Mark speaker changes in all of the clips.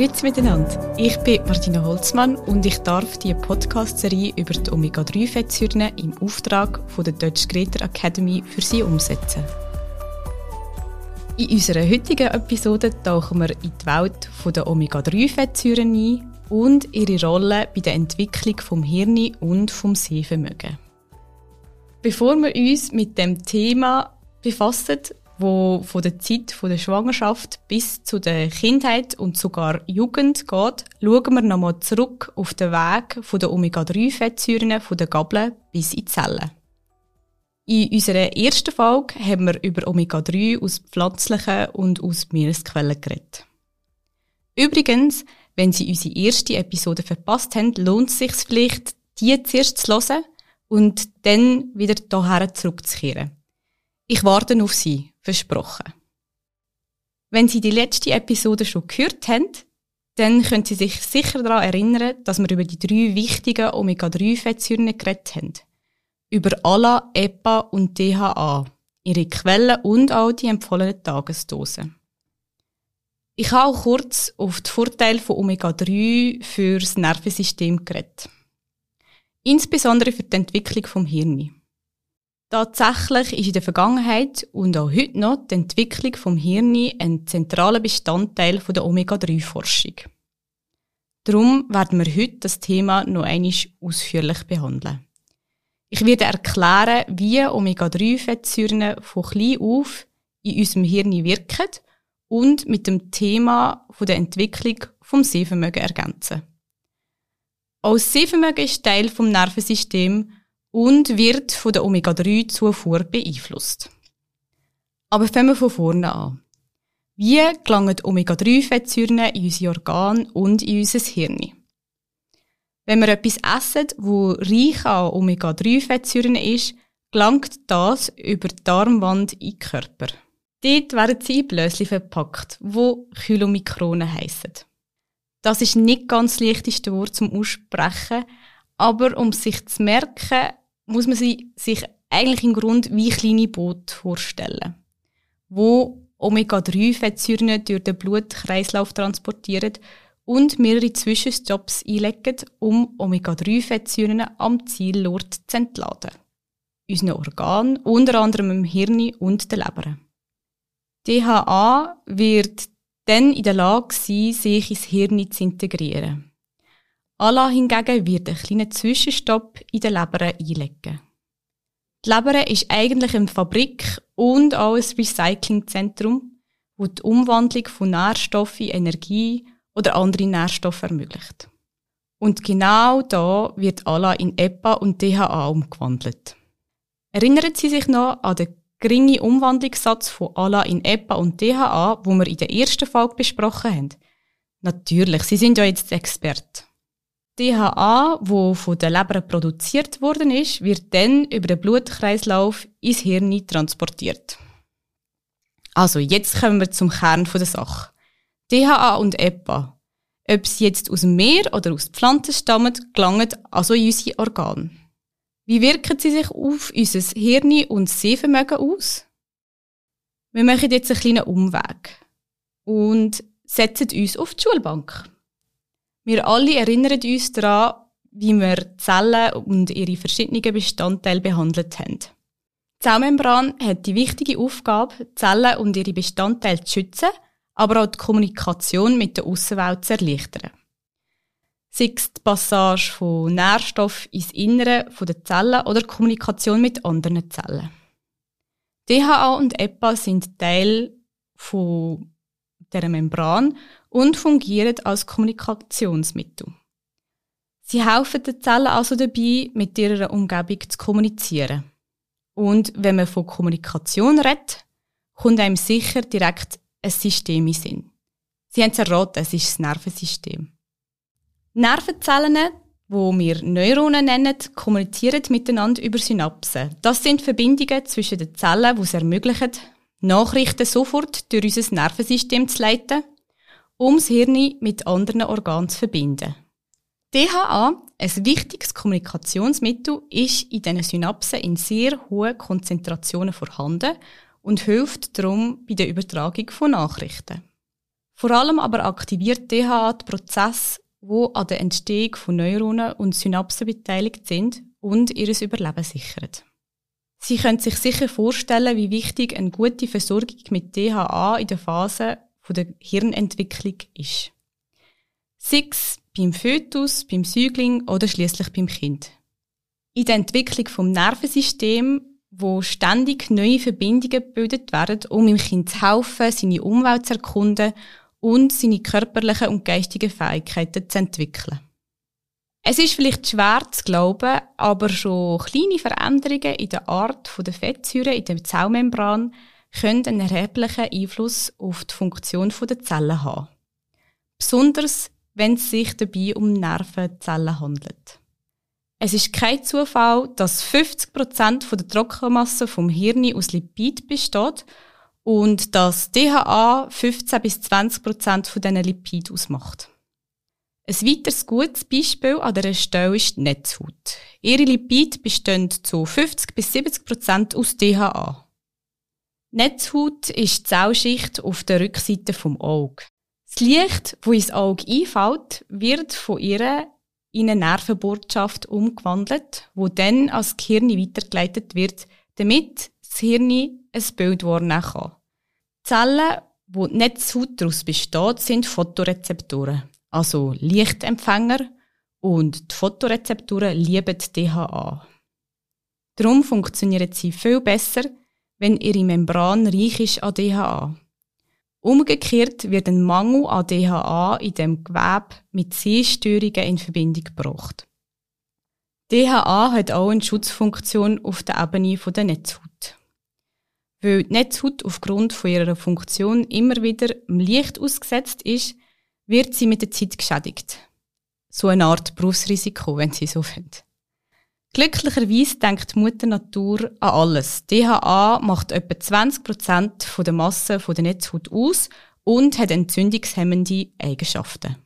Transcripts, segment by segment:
Speaker 1: Grüezi miteinander. Ich bin Martina Holzmann und ich darf die Podcast-Serie über die Omega-3-Fettsäuren im Auftrag von der Deutsch Greta Academy für Sie umsetzen. In unserer heutigen Episode tauchen wir in die Welt der Omega-3-Fettsäuren ein und ihre Rolle bei der Entwicklung vom Hirn und vom Sehvermögen. Bevor wir uns mit dem Thema befassen, wo von der Zeit von der Schwangerschaft bis zu der Kindheit und sogar Jugend geht, schauen wir nochmal zurück auf den Weg von der Omega-3-Fettsäuren von der Gabel bis in die Zellen. In unserer ersten Folge haben wir über Omega-3 aus pflanzlichen und aus Meeresquellen geredet. Übrigens, wenn Sie unsere erste Episode verpasst haben, lohnt es sich vielleicht, die zuerst zu hören und dann wieder hierher zurückzukehren. Ich warte auf Sie, versprochen. Wenn Sie die letzte Episode schon gehört haben, dann können Sie sich sicher daran erinnern, dass wir über die drei wichtigen Omega-3-Fettsäuren geredet haben. Über ALA, EPA und DHA, ihre Quellen und auch die empfohlenen Tagesdosen. Ich habe auch kurz auf die Vorteile von Omega-3 fürs Nervensystem geredet. Insbesondere für die Entwicklung vom Hirn. Tatsächlich ist in der Vergangenheit und auch heute noch die Entwicklung vom Hirn ein zentraler Bestandteil der Omega-3-Forschung. Darum werden wir heute das Thema noch einmal ausführlich behandeln. Ich werde erklären, wie Omega-3-Fettsäuren von klein auf in unserem Hirn wirken und mit dem Thema der Entwicklung vom Sehvermögen ergänzen. Auch das Sehvermögen ist Teil vom Nervensystems und wird von der Omega-3-Zufuhr beeinflusst. Aber fangen wir von vorne an. Wie gelangen Omega-3-Fettsäuren in unsere Organe und in unser Hirn? Wenn wir etwas essen, wo reich an Omega-3-Fettsäuren ist, gelangt das über die Darmwand in den Körper. Dort werden sie in Blösli verpackt, wo Chylomikronen heissen. Das ist nicht ganz das leichteste Wort zum Aussprechen, aber um sich zu merken, muss man sich eigentlich im Grund wie kleine Boote vorstellen, wo Omega-3-Fettsäuren durch den Blutkreislauf transportieren und mehrere Zwischenstopps einlegen, um Omega-3-Fettsäuren am Zielort zu entladen. Unseren Organ, unter anderem im Hirn und der Leber. DHA wird dann in der Lage sein, sich ins Hirn zu integrieren. ALA hingegen wird einen kleinen Zwischenstopp in der Leber einlegen. Die Leber ist eigentlich eine Fabrik und auch ein Recyclingzentrum, wo die Umwandlung von Nährstoffen Energie oder andere Nährstoffe ermöglicht. Und genau da wird ALA in EPA und DHA umgewandelt. Erinnern Sie sich noch an den geringen Umwandlungssatz von ALA in EPA und DHA, wo wir in der ersten Folge besprochen haben? Natürlich, Sie sind ja jetzt Experte. DHA, wo von der Leber produziert worden ist, wird dann über den Blutkreislauf ins Hirn transportiert. Also, jetzt kommen wir zum Kern der Sache. DHA und EPA. Ob sie jetzt aus dem Meer oder aus Pflanzen stammen, gelangen also in unsere Organe. Wie wirken sie sich auf unser Hirn und Sehvermögen aus? Wir machen jetzt einen kleinen Umweg und setzen uns auf die Schulbank. Wir alle erinnern uns daran, wie wir Zellen und ihre verschiedenen Bestandteile behandelt haben. Die Zellmembran hat die wichtige Aufgabe, Zellen und ihre Bestandteile zu schützen, aber auch die Kommunikation mit der Außenwelt zu erleichtern. Sei es die Passage von Nährstoffen ins Innere der Zellen oder die Kommunikation mit anderen Zellen. DHA und EPA sind Teil von der Membran und fungieren als Kommunikationsmittel. Sie helfen den Zellen also dabei, mit ihrer Umgebung zu kommunizieren. Und wenn man von Kommunikation redet, kommt einem sicher direkt ein System in Sinn. Sie haben es erraten, es ist das Nervensystem. Nervenzellen, wo wir Neuronen nennen, kommunizieren miteinander über Synapsen. Das sind Verbindungen zwischen den Zellen, die es ermöglichen, Nachrichten sofort durch unser Nervensystem zu leiten um das Hirn mit anderen Organen zu verbinden. DHA, ein wichtiges Kommunikationsmittel, ist in diesen Synapsen in sehr hohen Konzentrationen vorhanden und hilft darum bei der Übertragung von Nachrichten. Vor allem aber aktiviert DHA die Prozesse, wo an der Entstehung von Neuronen und Synapsen beteiligt sind und ihres Überleben sichern. Sie können sich sicher vorstellen, wie wichtig eine gute Versorgung mit DHA in der Phase der Hirnentwicklung ist. Sei es beim Fötus, beim Säugling oder schließlich beim Kind. In der Entwicklung vom Nervensystem, wo ständig neue Verbindungen gebildet werden, um dem Kind zu helfen, seine Umwelt zu erkunden und seine körperlichen und geistigen Fähigkeiten zu entwickeln. Es ist vielleicht schwer zu glauben, aber schon kleine Veränderungen in der Art der Fettsäuren in der Zellmembran können einen erheblichen Einfluss auf die Funktion der Zellen haben. Besonders, wenn es sich dabei um Nervenzellen handelt. Es ist kein Zufall, dass 50% der Trockenmasse vom Hirn aus Lipid besteht und dass DHA 15 bis 20 Prozent von diesen Lipiden ausmacht. Ein weiteres gutes Beispiel an dieser Stelle ist die Netzhaut. Ihre Lipide bestehen zu 50 bis 70 Prozent aus DHA. Netzhaut ist die Zellschicht auf der Rückseite vom Auge. Das Licht, das ins Auge einfällt, wird von ihr in eine Nervenbotschaft umgewandelt, wo dann als Gehirn weitergeleitet wird, damit das Hirn ein Bild wahrnehmen kann. Die Zellen, wo die Netzhaut daraus besteht, sind Fotorezeptoren, also Lichtempfänger, und die Fotorezeptoren lieben DHA. Darum funktionieren sie viel besser, wenn ihre Membran reich ist an DHA. Umgekehrt wird ein Mangel an DHA in dem Gewebe mit Sehstörungen in Verbindung gebracht. DHA hat auch eine Schutzfunktion auf der Ebene der Netzhaut. Weil die Netzhaut aufgrund ihrer Funktion immer wieder im Licht ausgesetzt ist, wird sie mit der Zeit geschädigt. So eine Art Berufsrisiko, wenn Sie so wollen. Glücklicherweise denkt Mutter Natur an alles. DHA macht etwa 20% der Masse der Netzhaut aus und hat entzündungshemmende Eigenschaften.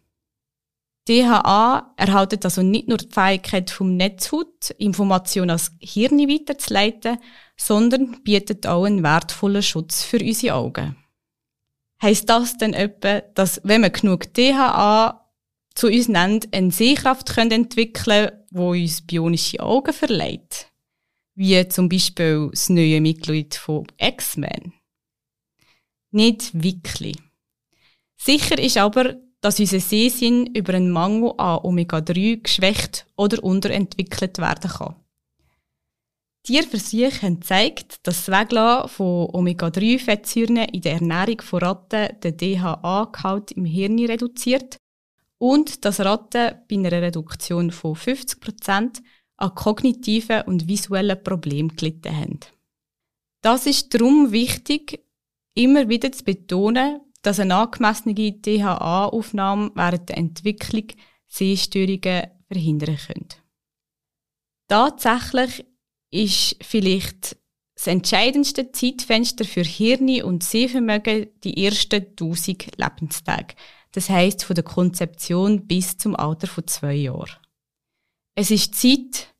Speaker 1: DHA erhaltet also nicht nur die Fähigkeit vom Netzhaut, Informationen ans Hirn weiterzuleiten, sondern bietet auch einen wertvollen Schutz für unsere Augen. Heißt das denn etwa, dass wenn man genug DHA zu uns nennt, eine Sehkraft können entwickeln wo uns bionische Augen verleiht? Wie zum Beispiel das neue Mitglied von X-Men. Nicht wirklich. Sicher ist aber, dass unser Sehsinn über einen Mangel an Omega-3 geschwächt oder unterentwickelt werden kann. Tierversuche haben gezeigt, dass das Weglassen von Omega-3-Fettsäuren in der Ernährung von Ratten den DHA-Gehalt im Hirn reduziert und dass Ratten bei einer Reduktion von 50 Prozent an kognitiven und visuellen Problemen gelitten haben. Das ist darum wichtig, immer wieder zu betonen, dass eine angemessene DHA-Aufnahme während der Entwicklung Sehstörungen verhindern könnte. Tatsächlich ist vielleicht das entscheidendste Zeitfenster für Hirn und Sehvermögen die ersten 1000 Lebenstage. Das heißt von der Konzeption bis zum Alter von zwei Jahren. Es ist die Zeit,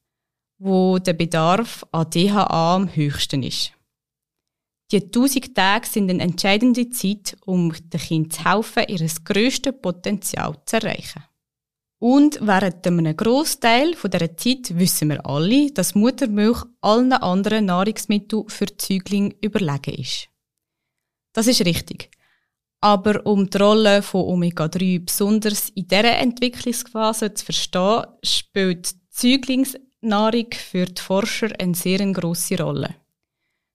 Speaker 1: wo der Bedarf an DHA am höchsten ist. Die 1000 Tage sind eine entscheidende Zeit, um den Kindern zu helfen, ihr grösstes Potenzial zu erreichen. Und während einem Großteil dieser Zeit wissen wir alle, dass Muttermilch allen anderen Nahrungsmitteln für die Säuglinge überlegen ist. Das ist richtig. Aber um die Rolle von Omega-3 besonders in dieser Entwicklungsphase zu verstehen, spielt die Säuglingsnahrung für die Forscher eine sehr grosse Rolle.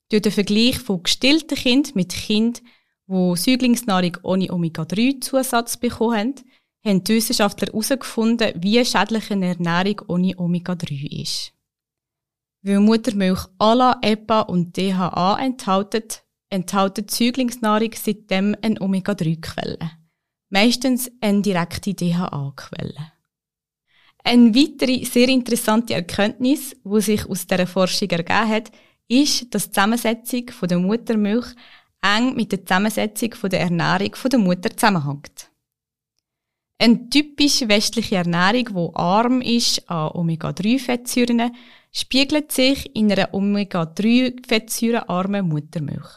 Speaker 1: Durch den Vergleich von gestillten Kindern mit Kindern, die Säuglingsnahrung ohne Omega-3-Zusatz bekommen haben, haben die Wissenschaftler herausgefunden, wie schädlich eine Ernährung ohne Omega-3 ist. Weil Muttermilch ALA, EPA und DHA enthält die Säuglingsnahrung seitdem eine Omega-3-Quelle. Meistens eine direkte DHA-Quelle. Eine weitere sehr interessante Erkenntnis, die sich aus dieser Forschung ergeben hat, ist, dass die Zusammensetzung der Muttermilch eng mit der Zusammensetzung der Ernährung der Mutter zusammenhängt. Eine typisch westliche Ernährung, die arm ist an Omega-3-Fettsäuren, spiegelt sich in einer Omega-3-fettsäurenarmen Muttermilch.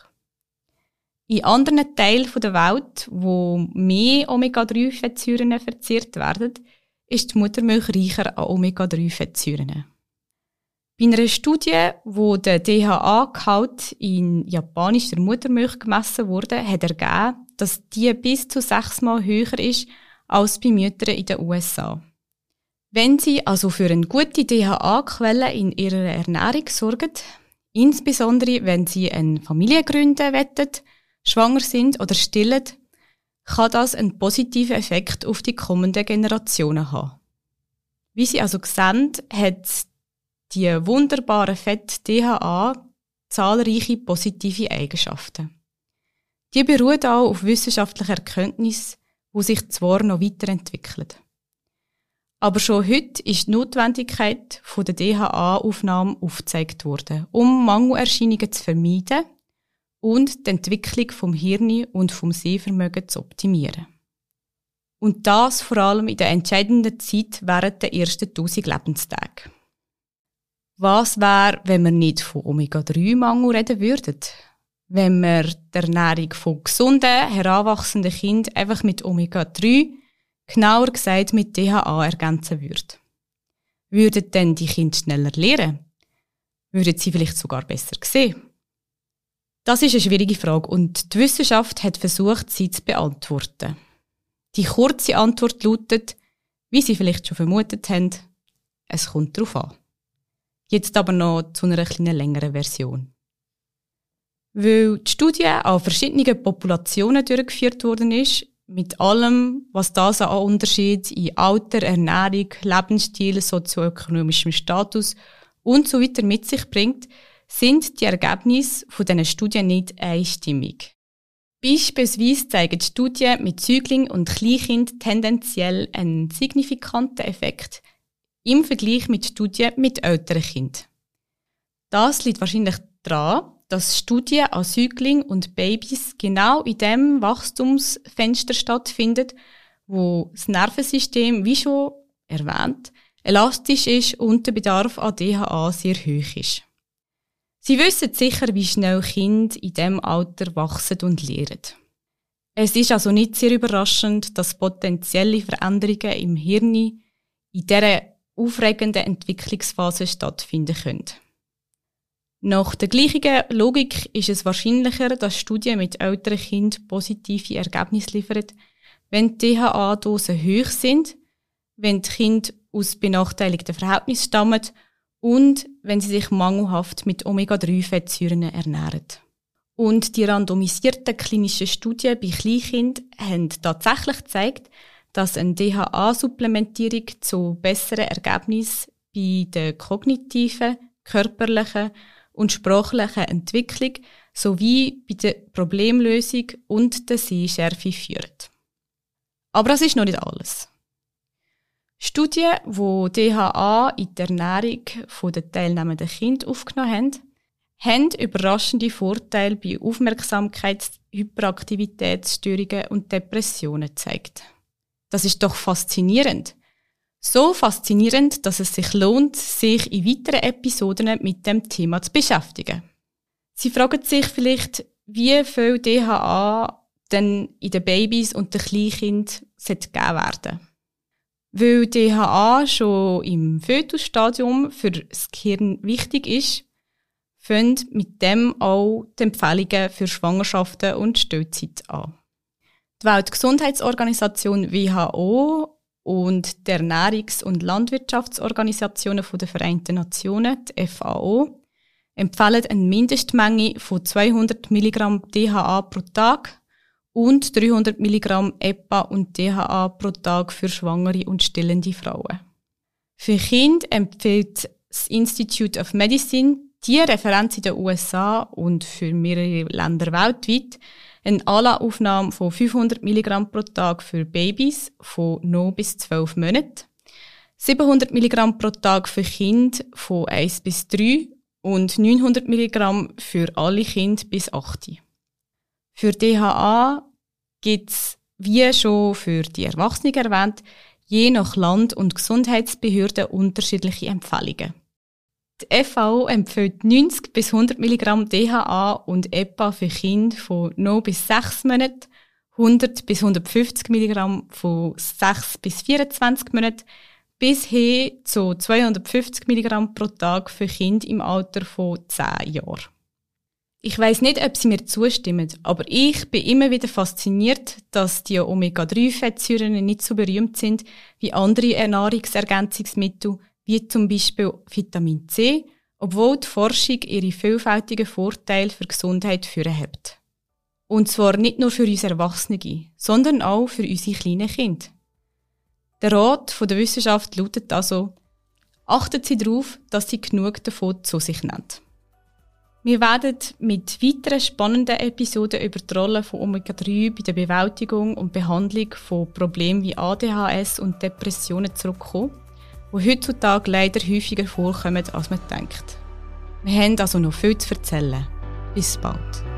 Speaker 1: In anderen Teilen der Welt, wo mehr Omega-3-Fettsäuren verzehrt werden, ist die Muttermilch reicher an Omega-3-Fettsäuren. Bei einer Studie, wo der DHA-Gehalt in japanischer Muttermilch gemessen wurde, hat ergeben, dass die bis zu sechsmal höher ist als bei Müttern in den USA. Wenn Sie also für eine gute DHA-Quelle in Ihrer Ernährung sorgen, insbesondere wenn Sie eine Familie gründen wollen, schwanger sind oder stillen, kann das einen positiven Effekt auf die kommenden Generationen haben. Wie Sie also sehen, hat die wunderbare Fett DHA zahlreiche positive Eigenschaften. Die beruht auch auf wissenschaftlicher Erkenntnis, wo sich zwar noch weiterentwickeln. Aber schon heute ist die Notwendigkeit von der DHA-Aufnahme aufgezeigt worden, um Mangelerscheinungen zu vermeiden und die Entwicklung vom Hirn und vom Sehvermögen zu optimieren. Und das vor allem in der entscheidenden Zeit während der ersten 1000 Lebenstage. Was wäre, wenn wir nicht von Omega-3-Mangel reden würden? Wenn wir die Ernährung von gesunden, heranwachsenden Kindern einfach mit Omega-3 genauer gesagt mit DHA ergänzen würde. Würden denn die Kinder schneller lernen? Würden sie vielleicht sogar besser sehen? Das ist eine schwierige Frage und die Wissenschaft hat versucht, sie zu beantworten. Die kurze Antwort lautet, wie Sie vielleicht schon vermutet haben, es kommt darauf an. Jetzt aber noch zu einer kleinen längeren Version. Weil die Studie an verschiedenen Populationen durchgeführt worden ist, mit allem, was das an Unterschied in Alter, Ernährung, Lebensstil, sozioökonomischem Status und so weiter mit sich bringt, sind die Ergebnisse von diesen Studien nicht einstimmig. Beispielsweise zeigen Studien mit Säuglingen und Kleinkind tendenziell einen signifikanten Effekt im Vergleich mit Studien mit älteren Kindern. Das liegt wahrscheinlich daran, dass Studien an Säuglingen und Babys genau in dem Wachstumsfenster stattfinden, wo das Nervensystem, wie schon erwähnt, elastisch ist und der Bedarf an DHA sehr hoch ist. Sie wissen sicher, wie schnell Kinder in diesem Alter wachsen und lernen. Es ist also nicht sehr überraschend, dass potenzielle Veränderungen im Hirn in dieser aufregenden Entwicklungsphase stattfinden können. Nach der gleichen Logik ist es wahrscheinlicher, dass Studien mit älteren Kindern positive Ergebnisse liefern, wenn die DHA-Dosen hoch sind, wenn die Kinder aus benachteiligten Verhältnissen stammen und wenn sie sich mangelhaft mit Omega-3-Fettsäuren ernähren. Und die randomisierten klinischen Studien bei Kleinkindern haben tatsächlich gezeigt, dass eine DHA-Supplementierung zu besseren Ergebnissen bei der kognitiven, körperlichen und sprachlichen Entwicklung sowie bei der Problemlösung und der Sehschärfe führt. Aber das ist noch nicht alles. Studien, die DHA in der Ernährung der teilnehmenden Kinder aufgenommen haben, haben überraschende Vorteile bei Aufmerksamkeits-, Hyperaktivitätsstörungen und Depressionen gezeigt. Das ist doch faszinierend. So faszinierend, dass es sich lohnt, sich in weiteren Episoden mit dem Thema zu beschäftigen. Sie fragen sich vielleicht, wie viel DHA denn in den Babys und den Kleinkind gegeben werden Weil DHA schon im Fötusstadium für das Gehirn wichtig ist, fangen mit dem auch die Empfehlungen für Schwangerschaften und Stillzeit an. Die Weltgesundheitsorganisation WHO und der Ernährungs- und Landwirtschaftsorganisationen der Vereinten Nationen, die FAO, empfehlen eine Mindestmenge von 200 Milligramm DHA pro Tag und 300 Milligramm EPA und DHA pro Tag für schwangere und stillende Frauen. Für Kinder empfiehlt das Institute of Medicine die Referenz in den USA und für mehrere Länder weltweit eine ALA-Aufnahme von 500 Milligramm pro Tag für Babys von 9 bis 12 Monaten, 700 Milligramm pro Tag für Kinder von 1 bis 3 und 900 Milligramm für alle Kinder bis 8. Für DHA gibt es, wie schon für die Erwachsenen erwähnt, je nach Land und Gesundheitsbehörde unterschiedliche Empfehlungen. Die FAO empfiehlt 90 bis 100 Milligramm DHA und EPA für Kinder von 0 bis 6 Monaten, 100 bis 150 Milligramm von 6 bis 24 Monaten, bis hin zu 250 Milligramm pro Tag für Kinder im Alter von 10 Jahren. Ich weiß nicht, ob Sie mir zustimmen, aber ich bin immer wieder fasziniert, dass die Omega-3-Fettsäuren nicht so berühmt sind wie andere Nahrungsergänzungsmittel, wie zum Beispiel Vitamin C, obwohl die Forschung ihre vielfältigen Vorteile für die Gesundheit führen hat. Und zwar nicht nur für uns Erwachsene, sondern auch für unsere kleinen Kinder. Der Rat der Wissenschaft lautet also, achten Sie darauf, dass Sie genug davon zu sich nehmen. Wir werden mit weiteren spannenden Episoden über die Rolle von Omega-3 bei der Bewältigung und Behandlung von Problemen wie ADHS und Depressionen zurückkommen, die heutzutage leider häufiger vorkommen, als man denkt. Wir haben also noch viel zu erzählen. Bis bald.